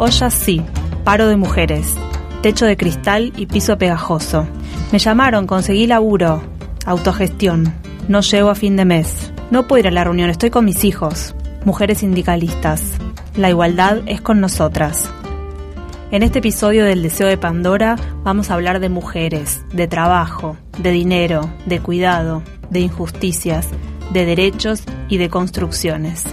Olla sí, paro de mujeres, techo de cristal y piso pegajoso. Me llamaron, conseguí laburo, autogestión. No llego a fin de mes. No puedo ir a la reunión, estoy con mis hijos. Mujeres sindicalistas. La igualdad es con nosotras. En este episodio del Deseo de Pandora vamos a hablar de mujeres, de trabajo, de dinero, de cuidado, de injusticias, de derechos y de construcciones.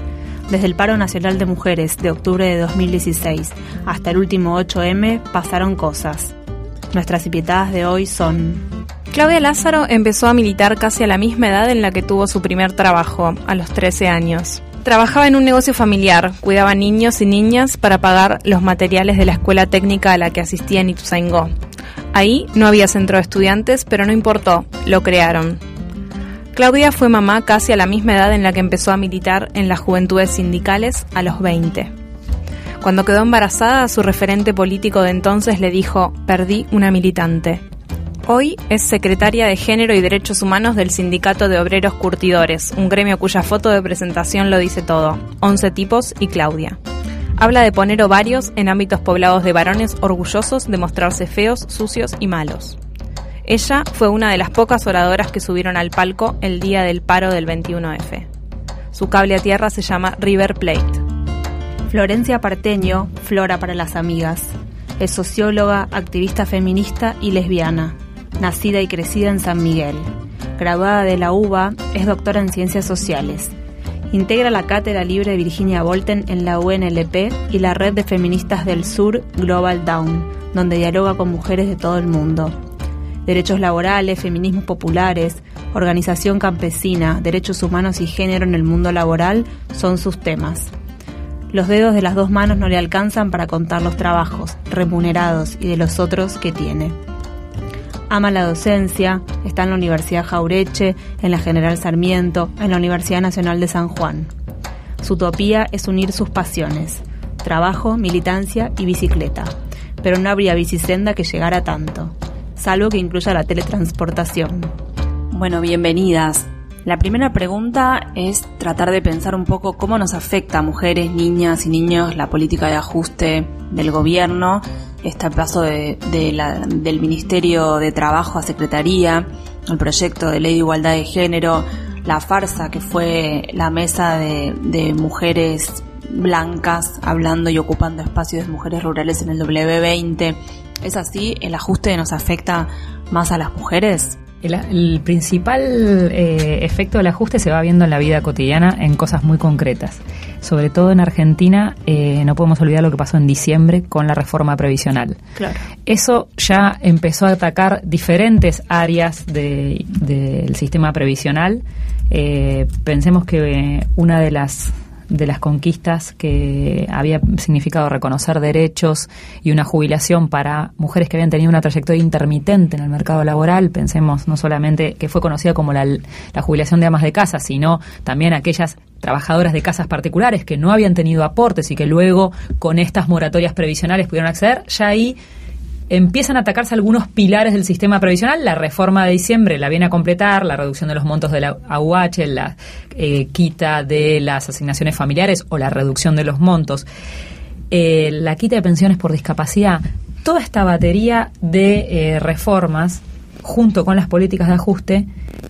Desde el paro nacional de mujeres de octubre de 2016 hasta el último 8M pasaron cosas. Nuestras invitadas de hoy son... Claudia Lázaro empezó a militar casi a la misma edad en la que tuvo su primer trabajo, a los 13 años. Trabajaba en un negocio familiar, cuidaba niños y niñas para pagar los materiales de la escuela técnica a la que asistía en Ituzaingó. Ahí no había centro de estudiantes, pero no importó, lo crearon. Claudia fue mamá casi a la misma edad en la que empezó a militar en las juventudes sindicales a los 20. Cuando quedó embarazada, su referente político de entonces le dijo, perdí una militante. Hoy es secretaria de Género y Derechos Humanos del Sindicato de Obreros Curtidores, un gremio cuya foto de presentación lo dice todo, 11 tipos y Claudia. Habla de poner ovarios en ámbitos poblados de varones orgullosos de mostrarse feos, sucios y malos. Ella fue una de las pocas oradoras que subieron al palco el día del paro del 21F. Su cable a tierra se llama River Plate. Florencia Parteño, Flora para las amigas. Es socióloga, activista feminista y lesbiana nacida y crecida en San Miguel. Graduada de la UBA, es doctora en Ciencias Sociales. Integra la Cátedra Libre de Virginia Bolten en la UNLP y la Red de Feministas del Sur Global Down, donde dialoga con mujeres de todo el mundo. Derechos laborales, feminismos populares, organización campesina, derechos humanos y género en el mundo laboral son sus temas. Los dedos de las dos manos no le alcanzan para contar los trabajos, remunerados y de los otros que tiene. Ama la docencia, está en la Universidad Jaureche, en la General Sarmiento, en la Universidad Nacional de San Juan. Su utopía es unir sus pasiones, trabajo, militancia y bicicleta, pero no habría bicisenda que llegara tanto, salvo que incluya la teletransportación. Bueno, bienvenidas. La primera pregunta es tratar de pensar un poco cómo nos afecta a mujeres, niñas y niños la política de ajuste del gobierno este paso de, del Ministerio de Trabajo a Secretaría, el proyecto de ley de igualdad de género, la farsa que fue la mesa de, mujeres blancas hablando y ocupando espacios de mujeres rurales en el W20. ¿Es así? ¿El ajuste nos afecta más a las mujeres? El, principal eh, efecto del ajuste se va viendo en la vida cotidiana en cosas muy concretas. Sobre todo en Argentina, eh, no podemos olvidar lo que pasó en diciembre con la reforma previsional. Claro. Eso ya empezó a atacar diferentes áreas del sistema previsional. Eh, pensemos que una de las de las conquistas que había significado reconocer derechos y una jubilación para mujeres que habían tenido una trayectoria intermitente en el mercado laboral. Pensemos no solamente que fue conocida como la, la jubilación de amas de casa, sino también aquellas trabajadoras de casas particulares que no habían tenido aportes y que luego con estas moratorias previsionales pudieron acceder, ya ahí empiezan a atacarse algunos pilares del sistema previsional. La reforma de diciembre la viene a completar, la reducción de los montos de la AUH, la eh, quita de las asignaciones familiares o la reducción de los montos, eh, la quita de pensiones por discapacidad. Toda esta batería de eh, reformas, junto con las políticas de ajuste,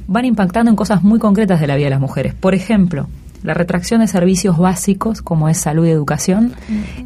van impactando en cosas muy concretas de la vida de las mujeres. Por ejemplo, la retracción de servicios básicos como es salud y educación,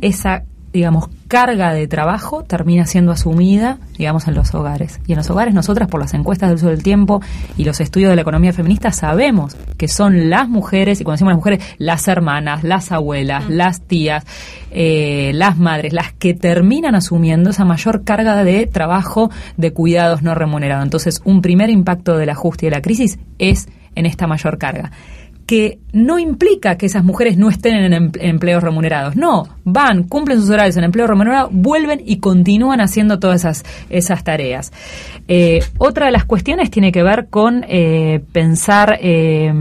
esa digamos, carga de trabajo termina siendo asumida, digamos, en los hogares. Y en los hogares nosotras, por las encuestas del uso del tiempo y los estudios de la economía feminista, sabemos que son las mujeres, y cuando decimos las mujeres, las hermanas, las abuelas, las tías, eh, las madres, las que terminan asumiendo esa mayor carga de trabajo de cuidados no remunerados. Entonces, un primer impacto del ajuste y de la crisis es en esta mayor carga que no implica que esas mujeres no estén en empleos remunerados. No, van, cumplen sus horarios en empleo remunerado, vuelven y continúan haciendo todas esas, esas tareas. Eh, otra de las cuestiones tiene que ver con eh, pensar eh,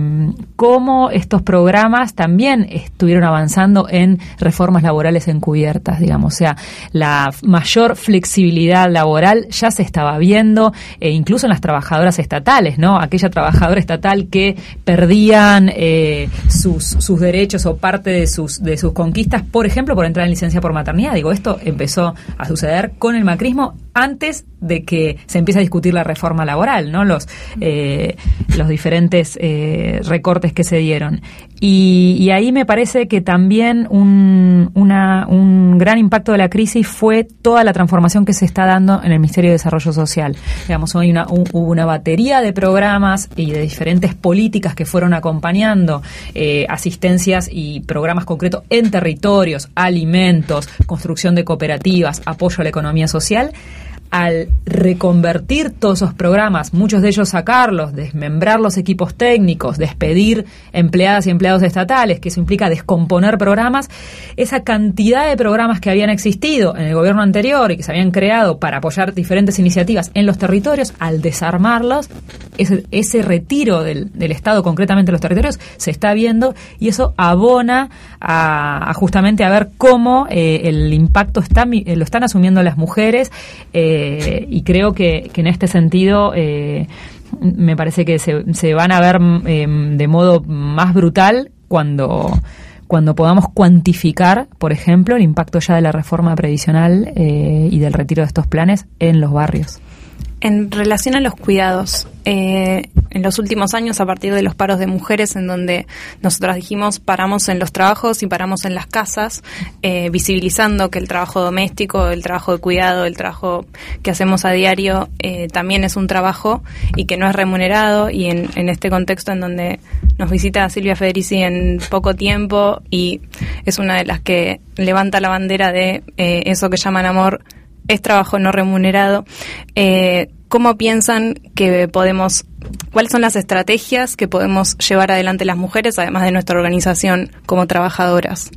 cómo estos programas también estuvieron avanzando en reformas laborales encubiertas, digamos. O sea, la mayor flexibilidad laboral ya se estaba viendo, incluso en las trabajadoras estatales, ¿no? Aquella trabajadora estatal que perdían eh, sus, derechos o parte de sus, de sus conquistas, por ejemplo, por entrar en licencia por maternidad. Digo, esto empezó a suceder con el macrismo antes de que se empiece a discutir la reforma laboral, ¿no? Los, eh, los diferentes eh, recortes que se dieron. Y, ahí me parece que también un, una, un gran impacto de la crisis fue toda la transformación que se está dando en el Ministerio de Desarrollo Social. Digamos, hoy una, hubo una batería de programas y de diferentes políticas que fueron acompañando eh, asistencias y programas concretos en territorios, alimentos, construcción de cooperativas, apoyo a la economía social al reconvertir todos esos programas, muchos de ellos sacarlos, desmembrar los equipos técnicos, despedir empleadas y empleados estatales, que eso implica descomponer programas, esa cantidad de programas que habían existido en el gobierno anterior y que se habían creado para apoyar diferentes iniciativas en los territorios, al desarmarlos, ese, retiro del, Estado, concretamente los territorios, se está viendo y eso abona a, justamente a ver cómo eh, el impacto está, eh, lo están asumiendo las mujeres. Eh, eh, y creo que, en este sentido eh, me parece que se, van a ver em, de modo más brutal cuando cuando podamos cuantificar, por ejemplo, el impacto ya de la reforma previsional eh, y del retiro de estos planes en los barrios. En relación a los cuidados, eh, en los últimos años, a partir de los paros de mujeres, en donde nosotras dijimos paramos en los trabajos y paramos en las casas, eh, visibilizando que el trabajo doméstico, el trabajo de cuidado, el trabajo que hacemos a diario eh, también es un trabajo y que no es remunerado. Y en, en este contexto en donde nos visita Silvia Federici en poco tiempo y es una de las que levanta la bandera de eso que llaman amor es trabajo no remunerado. Eh, ¿Cómo piensan que podemos, cuáles son las estrategias que podemos llevar adelante las mujeres, además de nuestra organización como trabajadoras?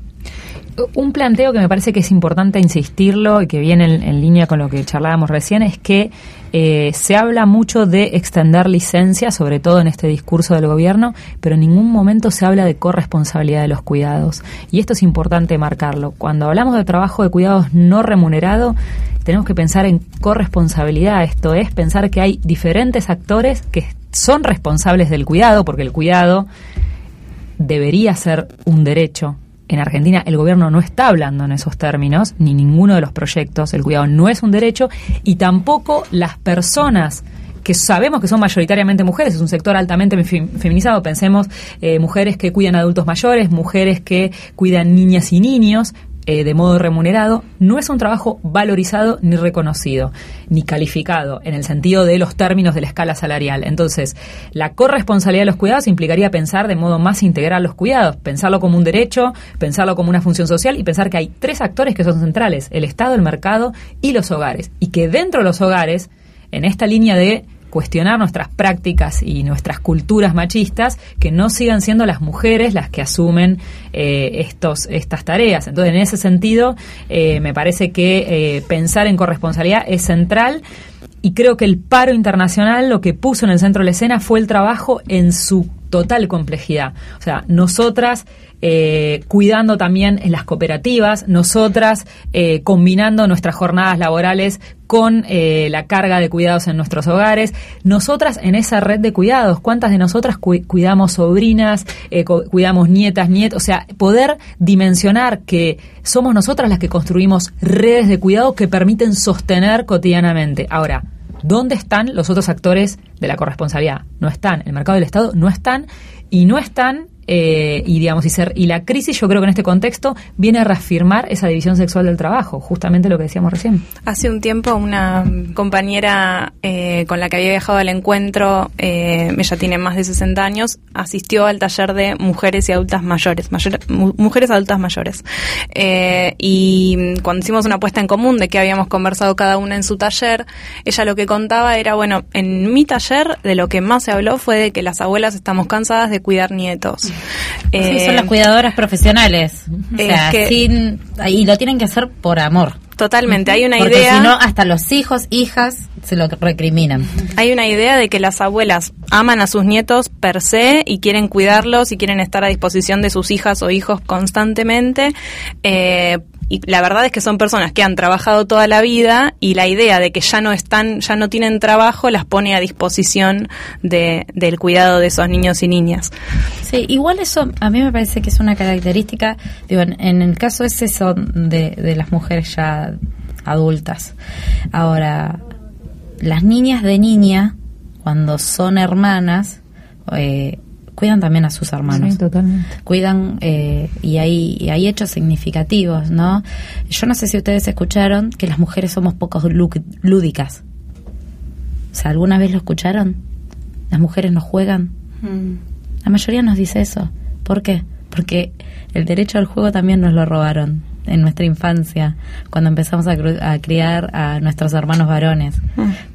Un planteo que me parece que es importante insistirlo y que viene en, línea con lo que charlábamos recién es que eh, se habla mucho de extender licencias, sobre todo en este discurso del gobierno, pero en ningún momento se habla de corresponsabilidad de los cuidados. Y esto es importante marcarlo. Cuando hablamos de trabajo de cuidados no remunerado, tenemos que pensar en corresponsabilidad. Esto es pensar que hay diferentes actores que son responsables del cuidado, porque el cuidado debería ser un derecho en Argentina el gobierno no está hablando en esos términos, ni ninguno de los proyectos, el cuidado no es un derecho, y tampoco las personas que sabemos que son mayoritariamente mujeres, es un sector altamente feminizado, pensemos eh, mujeres que cuidan adultos mayores, mujeres que cuidan niñas y niños, eh, de modo remunerado, no es un trabajo valorizado ni reconocido, ni calificado en el sentido de los términos de la escala salarial. Entonces, la corresponsabilidad de los cuidados implicaría pensar de modo más integral los cuidados, pensarlo como un derecho, pensarlo como una función social y pensar que hay tres actores que son centrales, el Estado, el mercado y los hogares. Y que dentro de los hogares, en esta línea de cuestionar nuestras prácticas y nuestras culturas machistas, que no sigan siendo las mujeres las que asumen eh, estos, estas tareas. Entonces, en ese sentido, eh, me parece que eh, pensar en corresponsabilidad es central y creo que el paro internacional lo que puso en el centro de la escena fue el trabajo en su total complejidad. O sea, nosotras eh, cuidando también en las cooperativas, nosotras eh, combinando nuestras jornadas laborales con eh, la carga de cuidados en nuestros hogares, nosotras en esa red de cuidados, ¿cuántas de nosotras cuidamos sobrinas, cuidamos nietas, nietos? O sea, poder dimensionar que somos nosotras las que construimos redes de cuidado que permiten sostener cotidianamente. Ahora, ¿dónde están los otros actores de la corresponsabilidad? No están, el mercado del Estado no están y no están eh, y digamos y ser y la crisis yo creo que en este contexto viene a reafirmar esa división sexual del trabajo justamente lo que decíamos recién. Hace un tiempo una compañera eh, con la que había viajado al encuentro eh, ella tiene más de 60 años asistió al taller de mujeres y adultas mayores mujeres adultas mayores. Y cuando hicimos una apuesta en común de que habíamos conversado cada una en su taller ella lo que contaba era bueno en mi taller de lo que más se habló fue de que las abuelas estamos cansadas de cuidar nietos sí, son las cuidadoras profesionales. O sea, sin, y lo tienen que hacer por amor. Totalmente, hay una Porque idea. si no, hasta los hijos, hijas, se lo recriminan. Hay una idea de que las abuelas aman a sus nietos per se y quieren cuidarlos y quieren estar a disposición de sus hijas o hijos constantemente. Eh, y la verdad es que son personas que han trabajado toda la vida y la idea de que ya no están, ya no tienen trabajo, las pone a disposición de, del cuidado de esos niños y niñas. Sí, igual eso a mí me parece que es una característica, digo, en, en el caso ese son de, de las mujeres ya adultas. Ahora, las niñas de niña, cuando son hermanas, eh, cuidan también a sus hermanos. Sí, totalmente. Cuidan, eh, y, hay, y hay hechos significativos, ¿no? Yo no sé si ustedes escucharon que las mujeres somos poco lú- lúdicas. O sea, ¿alguna vez lo escucharon? Las mujeres no juegan. La mayoría nos dice eso. ¿Por qué? Porque el derecho al juego también nos lo robaron en nuestra infancia, cuando empezamos a, cru- a criar a nuestros hermanos varones.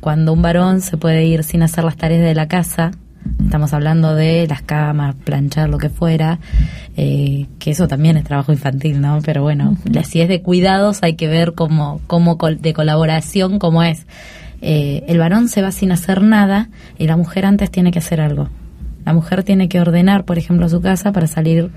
Cuando un varón se puede ir sin hacer las tareas de la casa, estamos hablando de las camas, planchar, lo que fuera, eh, que eso también es trabajo infantil, ¿no? Pero bueno, la- si es de cuidados hay que ver cómo, cómo col- de colaboración, cómo es. Eh, el varón se va sin hacer nada y la mujer antes tiene que hacer algo. La mujer tiene que ordenar, por ejemplo, su casa para salir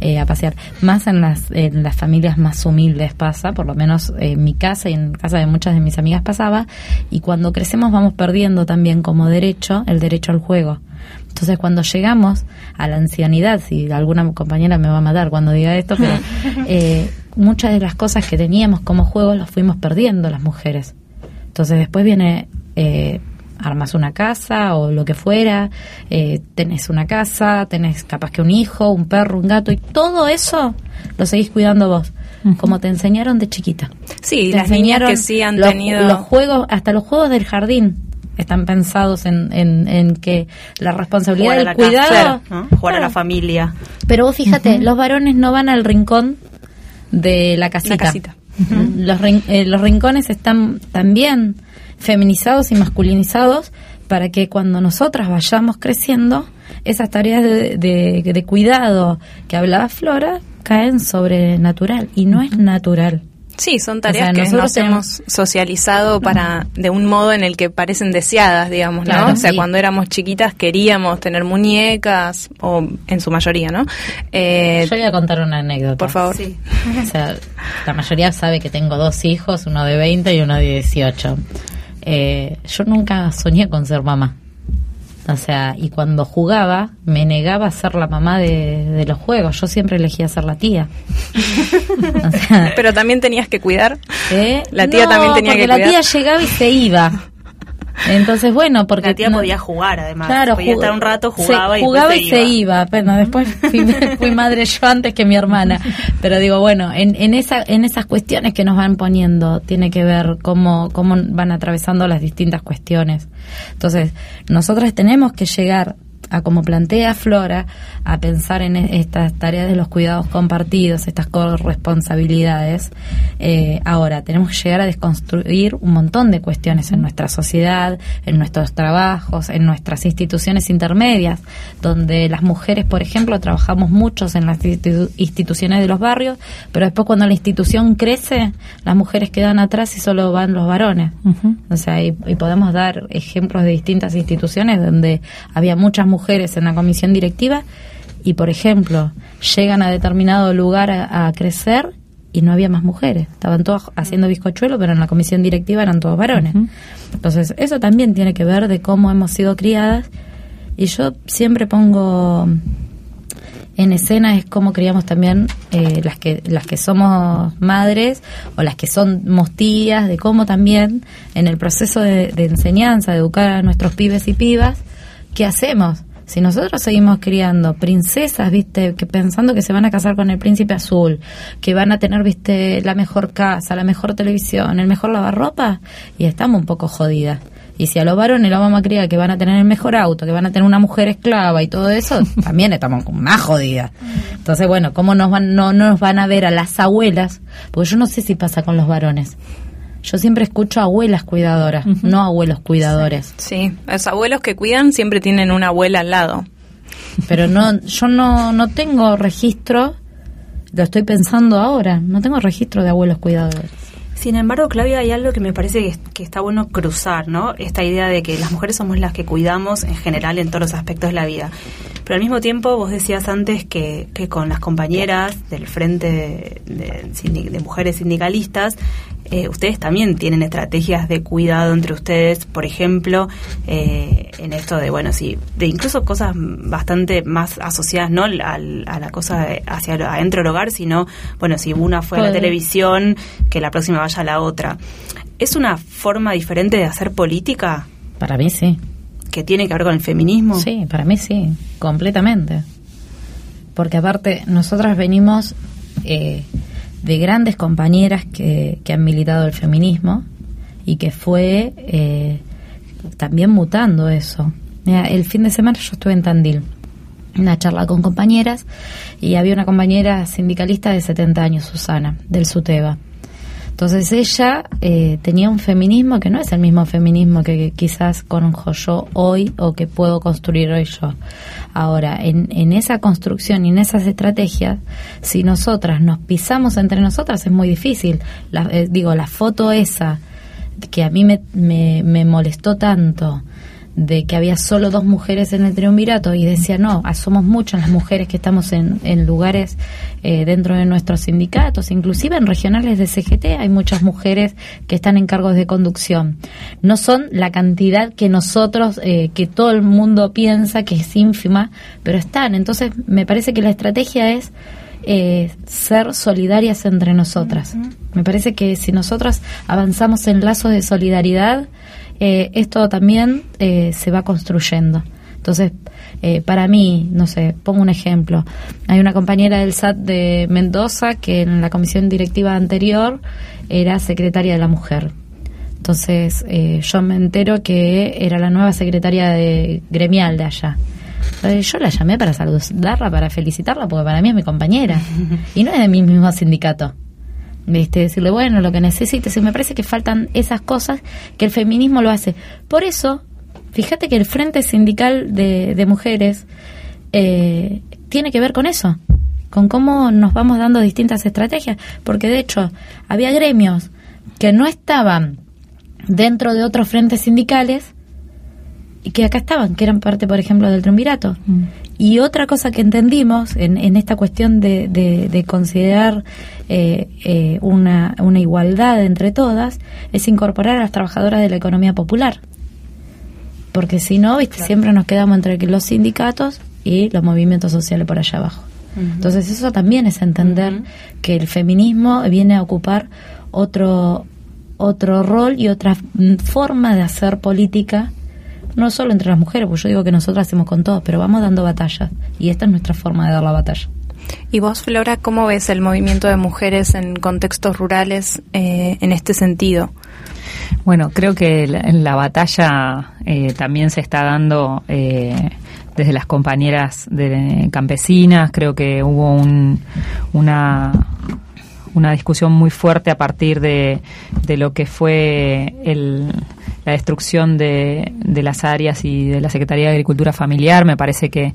eh, a pasear. Más en las, en las familias más humildes pasa, por lo menos en mi casa y en casa de muchas de mis amigas pasaba. Y cuando crecemos vamos perdiendo también como derecho el derecho al juego. Entonces cuando llegamos a la ancianidad, si alguna compañera me va a matar cuando diga esto, pero eh, muchas de las cosas que teníamos como juego las fuimos perdiendo las mujeres. Entonces después viene, eh, armas una casa o lo que fuera, eh, tenés una casa, tenés capaz que un hijo, un perro, un gato y todo eso lo seguís cuidando vos, como te enseñaron de chiquita. Sí, Te las niñas enseñaron que sí han los, tenido... los juegos, hasta los juegos del jardín están pensados en, en, en que la responsabilidad del la casa, cuidado, claro, ¿no? Jugar a la familia. pero vos fíjate, los varones no van al rincón de la casita. casita. los, rin- eh, los rincones están también feminizados y masculinizados para que cuando nosotras vayamos creciendo, esas tareas de, de- de cuidado que hablaba Flora caen sobre natural y no es natural. Sí, son O tareas sea, que nosotros nos tenemos- hemos socializado para de un modo en el que parecen deseadas, digamos, ¿no? Claro, o sea, sí. cuando éramos chiquitas queríamos tener muñecas, o en su mayoría, ¿no? Eh, Yo voy a contar una anécdota. por favor. O sea, la mayoría sabe que tengo dos hijos, uno de 20 y uno de 18. Eh, yo nunca soñé con ser mamá. O sea, y cuando jugaba, me negaba a ser la mamá de, de los juegos. Yo siempre elegía ser la tía. O sea, Pero también tenías que cuidar. ¿eh? La tía No, también tenía porque que la cuidar. tía llegaba y se iba. Entonces, bueno, porque... La tía no- podía jugar, además. Claro, podía estar un rato, se- jugaba y jugaba y se iba. Bueno, después fui, fui madre yo antes que mi hermana. Pero digo, bueno, en, en, esa, en esas cuestiones que nos van poniendo, tiene que ver cómo, cómo van atravesando las distintas cuestiones. Entonces, nosotros tenemos que llegar a como plantea Flora, a pensar en e- estas tareas de los cuidados compartidos, estas corresponsabilidades. Eh, ahora, tenemos que llegar a desconstruir un montón de cuestiones en nuestra sociedad, en nuestros trabajos, en nuestras instituciones intermedias, donde las mujeres, por ejemplo, trabajamos muchos en las institu- instituciones de los barrios, pero después cuando la institución crece, las mujeres quedan atrás y solo van los varones. O sea, y, y podemos dar ejemplos de distintas instituciones donde había muchas mujeres en la comisión directiva y, por ejemplo, llegan a determinado lugar a, a crecer y no había más mujeres. Estaban todas haciendo bizcochuelo, pero en la comisión directiva eran todos varones. Entonces, eso también tiene que ver de cómo hemos sido criadas. Y yo siempre pongo en escena es cómo criamos también eh, las que las que somos madres o las que somos tías de cómo también en el proceso de, de enseñanza de educar a nuestros pibes y pibas qué hacemos si nosotros seguimos criando princesas, viste, que pensando que se van a casar con el príncipe azul, que van a tener, viste, la mejor casa, la mejor televisión, el mejor lavarropa, y estamos un poco jodidas. Y si a los varones los vamos a criar que van a tener el mejor auto, que van a tener una mujer esclava y todo eso, también estamos más jodidas. Entonces, bueno, ¿cómo nos van, no, no nos van a ver a las abuelas? Porque yo no sé si pasa con los varones. Yo siempre escucho abuelas cuidadoras, no abuelos cuidadores. Sí, los abuelos que cuidan siempre tienen una abuela al lado. pero no, yo no, no tengo registro, lo estoy pensando ahora, no tengo registro de abuelos cuidadores. Sin embargo, Claudia, hay algo que me parece que, está bueno cruzar, ¿no? Esta idea de que las mujeres somos las que cuidamos en general en todos los aspectos de la vida. Pero al mismo tiempo, vos decías antes que, que con las compañeras del Frente de Mujeres Sindicalistas eh, ustedes también tienen estrategias de cuidado entre ustedes, por ejemplo, eh, en esto de, bueno, sí, de incluso cosas bastante más asociadas, no a, la cosa hacia adentro del hogar, sino, bueno, si una fue a la televisión, que la próxima vaya a la otra. ¿Es una forma diferente de hacer política? Para mí sí. ¿Que tiene que ver con el feminismo? Sí, para mí sí, completamente. Porque aparte, nosotras venimos... Eh, de grandes compañeras que, que han militado el feminismo y que fue eh, también mutando eso. el fin de semana yo estuve en Tandil, una charla con compañeras, y había una compañera sindicalista de 70 años, Susana, del SUTEBA. Entonces ella eh, tenía un feminismo que no es el mismo feminismo que, quizás conozco yo hoy o que puedo construir hoy yo. Ahora, en, en esa construcción y en esas estrategias, si nosotras nos pisamos entre nosotras es muy difícil. La, eh, digo, la foto esa que a mí me, me, me molestó tanto de que había solo dos mujeres en el triunvirato y decía, no, somos muchas las mujeres que estamos en, en lugares eh, dentro de nuestros sindicatos, inclusive en regionales de CGT hay muchas mujeres que están en cargos de conducción. No son la cantidad que nosotros, eh, que todo el mundo piensa que es ínfima, pero están. Entonces, me parece que la estrategia es eh, ser solidarias entre nosotras. Me parece que si nosotras avanzamos en lazos de solidaridad, eh, esto también eh, se va construyendo. Entonces, eh, para mí, no sé, pongo un ejemplo. Hay una compañera del SAT de Mendoza que en la comisión directiva anterior era secretaria de la mujer. Entonces, yo me entero que era la nueva secretaria de gremial de allá. Yo la llamé para saludarla, para felicitarla, porque para mí es mi compañera. Y no es de mi mismo sindicato. ¿Viste? decirle, bueno, lo que necesites. Y me parece que faltan esas cosas que el feminismo lo hace. Por eso, fíjate que el Frente Sindical de, Mujeres eh, tiene que ver con eso, con cómo nos vamos dando distintas estrategias. Porque de hecho, había gremios que no estaban dentro de otros frentes sindicales y que acá estaban, que eran parte, por ejemplo, del triunvirato. Mm. Y otra cosa que entendimos en, en esta cuestión de, de, considerar eh, eh, una, una igualdad entre todas es incorporar a las trabajadoras de la economía popular. Porque si no, ¿viste? siempre nos quedamos entre los sindicatos y los movimientos sociales por allá abajo. Entonces eso también es entender que el feminismo viene a ocupar otro otro rol y otra forma de hacer política no solo entre las mujeres, pues yo digo que nosotros hacemos con todos, pero vamos dando batallas y esta es nuestra forma de dar la batalla. ¿Y vos, Flora, cómo ves el movimiento de mujeres en contextos rurales eh, en este sentido? Bueno, creo que la, la batalla eh, también se está dando eh, desde las compañeras de, campesinas. Creo que hubo un, una una discusión muy fuerte a partir de, de lo que fue el, la destrucción de, de las áreas y de la Secretaría de Agricultura Familiar. Me parece que,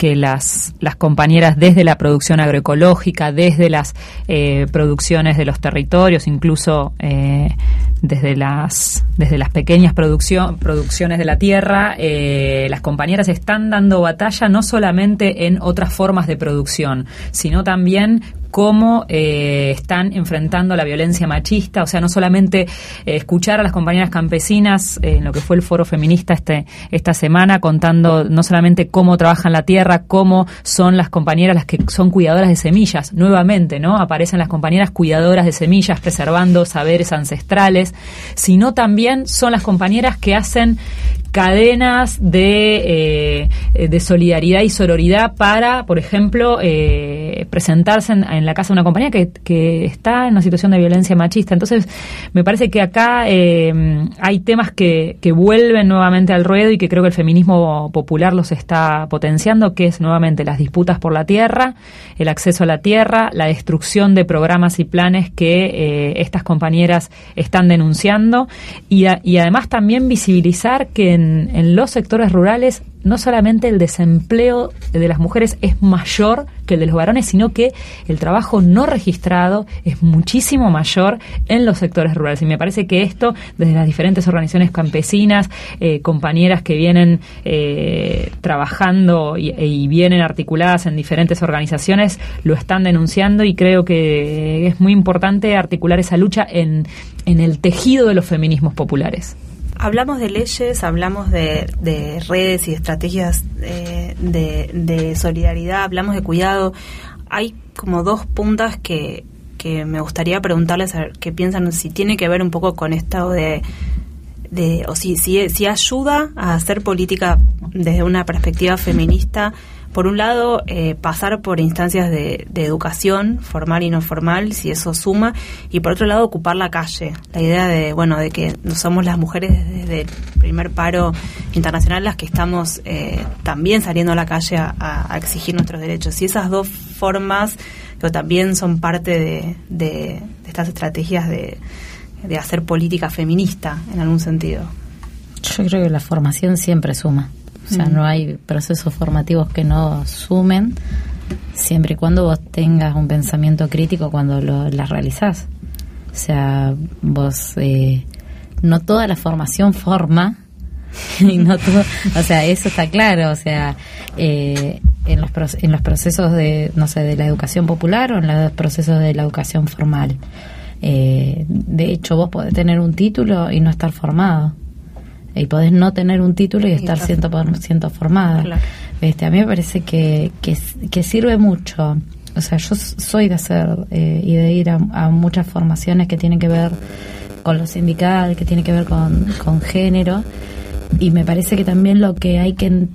que las, las compañeras desde la producción agroecológica, desde las eh, producciones de los territorios, incluso eh, desde las desde las pequeñas producción, producciones de la tierra, eh, las compañeras están dando batalla no solamente en otras formas de producción, sino también cómo eh, están enfrentando la violencia machista, o sea, no solamente eh, escuchar a las compañeras campesinas eh, en lo que fue el foro feminista este, esta semana, contando no solamente cómo trabajan la tierra, cómo son las compañeras las que son cuidadoras de semillas, nuevamente, ¿no? Aparecen las compañeras cuidadoras de semillas, preservando saberes ancestrales, sino también son las compañeras que hacen cadenas de, de solidaridad y sororidad para, por ejemplo, presentarse en, la casa de una compañía que, está en una situación de violencia machista. Entonces, me parece que acá eh, hay temas que, vuelven nuevamente al ruedo y que creo que el feminismo popular los está potenciando, que es nuevamente las disputas por la tierra, el acceso a la tierra, la destrucción de programas y planes que estas compañeras están denunciando y, además también visibilizar que en, los sectores rurales no solamente el desempleo de las mujeres es mayor que el de los varones, sino que el trabajo no registrado es muchísimo mayor en los sectores rurales. Y me parece que esto, desde las diferentes organizaciones campesinas, eh, compañeras que vienen eh, trabajando y, vienen articuladas en diferentes organizaciones, lo están denunciando y creo que es muy importante articular esa lucha en, en el tejido de los feminismos populares. Hablamos de leyes, hablamos de, redes y estrategias eh, de, solidaridad, hablamos de cuidado. Hay como dos puntas que, que me gustaría preguntarles a ver qué piensan, si tiene que ver un poco con esto de, de o si, si, si ayuda a hacer política desde una perspectiva feminista por un lado, eh, pasar por instancias de, educación, formal y no formal, si eso suma, y por otro lado, ocupar la calle. La idea de, bueno, de que no somos las mujeres desde el primer paro internacional las que estamos eh, también saliendo a la calle a, exigir nuestros derechos. Y esas dos formas que también son parte de, estas estrategias de hacer política feminista, en algún sentido. Yo creo que la formación siempre suma. O sea, no hay procesos formativos que no sumen, siempre y cuando vos tengas un pensamiento crítico cuando lo, las realizás. O sea, vos, eh, no toda la formación forma, y no todo, o sea, eso está claro, o sea, eh, en, los, en los procesos de, no sé, de la educación popular o en los procesos de la educación formal. Eh, de hecho, vos podés tener un título y no estar formado y podés no tener un título y estar ciento por ciento formada. Este, a mí me parece que, que, sirve mucho. O sea, yo soy de hacer eh, y de ir a, muchas formaciones que tienen que ver con lo sindical, que tienen que ver con, con género. Y me parece que también lo que hay que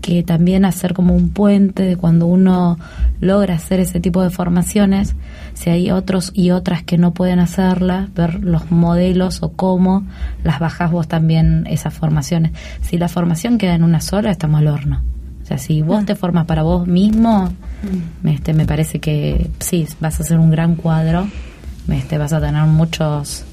que también hacer como un puente de cuando uno logra hacer ese tipo de formaciones, si hay otros y otras que no pueden hacerla, ver los modelos o cómo las bajas vos también esas formaciones. Si la formación queda en una sola, estamos al horno. O sea, si vos mm. te formas para vos mismo, mm. este, me parece que sí, vas a hacer un gran cuadro, este, vas a tener muchos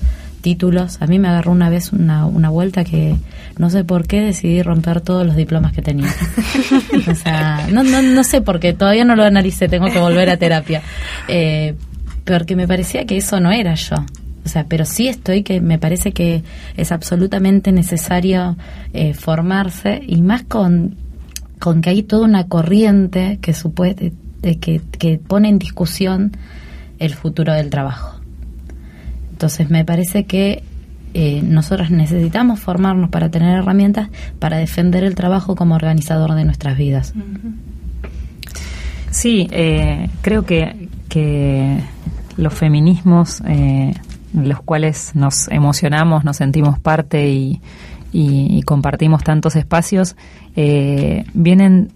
títulos. A mí me agarró una vez una, una vuelta que no sé por qué decidí romper todos los diplomas que tenía. o sea, no, no, no sé por qué, todavía no lo analicé, tengo que volver a terapia. Eh, porque me parecía que eso no era yo. O sea, pero sí estoy que me parece que es absolutamente necesario eh, formarse y más con, con que hay toda una corriente que, supone, que, que pone en discusión el futuro del trabajo. Entonces me parece que eh, nosotras necesitamos formarnos para tener herramientas para defender el trabajo como organizador de nuestras vidas. Sí, eh, creo que, que los feminismos, eh, los cuales nos emocionamos, nos sentimos parte y, compartimos tantos espacios, eh, vienen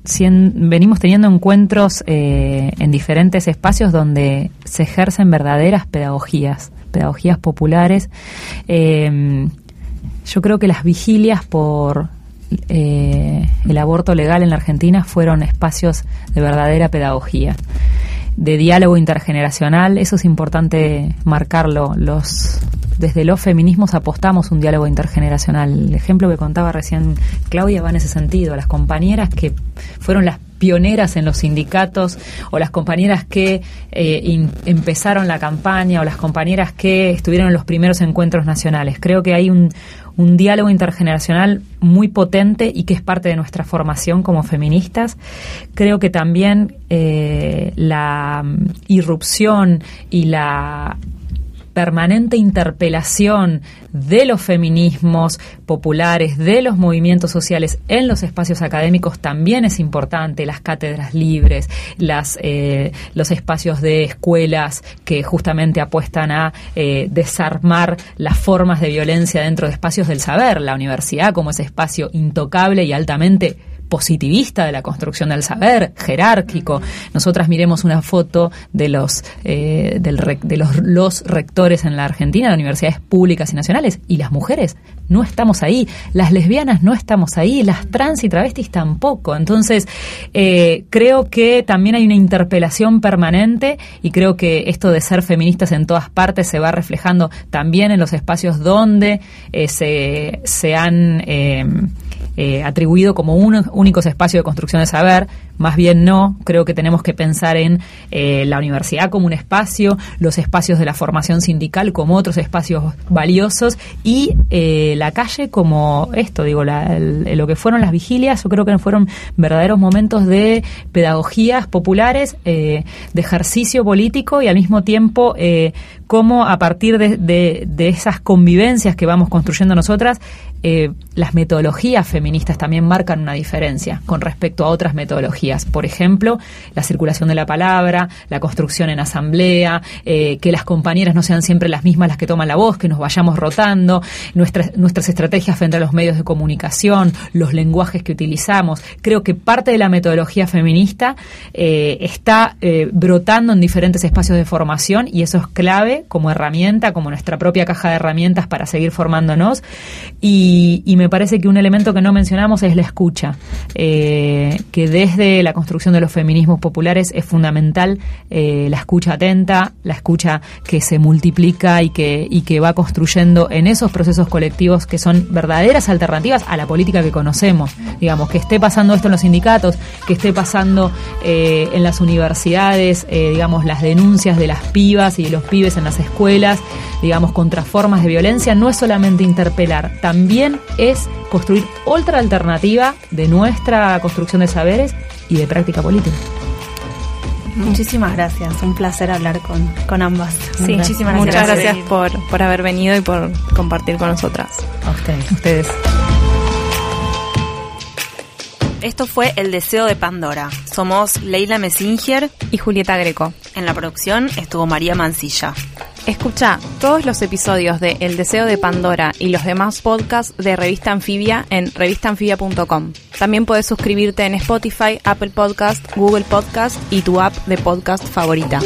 venimos teniendo encuentros en diferentes espacios donde se ejercen verdaderas pedagogías pedagogías populares. Eh, yo creo que las vigilias por eh, el aborto legal en la Argentina fueron espacios de verdadera pedagogía, de diálogo intergeneracional. Eso es importante marcarlo. Los desde los feminismos apostamos un diálogo intergeneracional. El ejemplo que contaba recién Claudia va en ese sentido. Las compañeras que fueron las pioneras en los sindicatos o las compañeras que eh, empezaron la campaña o las compañeras que estuvieron en los primeros encuentros nacionales. Creo que hay un, diálogo intergeneracional muy potente y que es parte de nuestra formación como feministas. Creo que también eh, la mm, irrupción y la permanente interpelación de los feminismos populares, de los movimientos sociales en los espacios académicos también es importante, las cátedras libres, las, eh, los espacios de escuelas que justamente apuestan a eh, desarmar las formas de violencia dentro de espacios del saber, la universidad como ese espacio intocable y altamente positivista de la construcción del saber, jerárquico. Nosotras miremos una foto de los eh, de los, los rectores en la Argentina, de universidades públicas y nacionales, y las mujeres no estamos ahí, las lesbianas no estamos ahí, las trans y travestis tampoco. Entonces, eh, creo que también hay una interpelación permanente y creo que esto de ser feministas en todas partes se va reflejando también en los espacios donde eh, se, se han eh, atribuido como un únicos espacios de construcción de saber, más bien no, creo que tenemos que pensar en eh, la universidad como un espacio, los espacios de la formación sindical como otros espacios valiosos y eh, la calle como esto, digo, lo que fueron las vigilias, yo creo que fueron verdaderos momentos de pedagogías populares, de ejercicio político y al mismo tiempo cómo a partir de, esas convivencias que vamos construyendo nosotras, eh, las metodologías también marcan una diferencia con respecto a otras metodologías. Por ejemplo, la circulación de la palabra, la construcción en asamblea, eh, que las compañeras no sean siempre las mismas las que toman la voz, que nos vayamos rotando, nuestras, nuestras estrategias frente a los medios de comunicación, los lenguajes que utilizamos. Creo que parte de la metodología feminista eh, está brotando en diferentes espacios de formación y eso es clave como herramienta, como nuestra propia caja de herramientas para seguir formándonos. Y, me parece que un elemento que mencionamos es la escucha, eh, que desde la construcción de los feminismos populares es fundamental eh, la escucha atenta, la escucha que se multiplica y que, y que va construyendo en esos procesos colectivos que son verdaderas alternativas a la política que conocemos. Digamos, que esté pasando esto en los sindicatos, que esté pasando eh, en las universidades, digamos, las denuncias de las pibas y de los pibes en las escuelas, digamos, contra formas de violencia, no es solamente interpelar, también es construir otra alternativa de nuestra construcción de saberes y de práctica política. Muchísimas gracias, un placer hablar con, con ambas. Sí, muchísimas gracias. Muchas gracias por, por haber venido y por compartir con nosotras. A ustedes. ustedes. Esto fue El Deseo de Pandora. Somos Leila Messinger y Julieta Greco. En la producción estuvo María Mancilla. Escucha todos los episodios de El Deseo de Pandora y los demás podcasts de Revista Anfibia en revistanfibia.com. También puedes suscribirte en Spotify, Apple Podcast, Google Podcast y tu app de podcast favorita.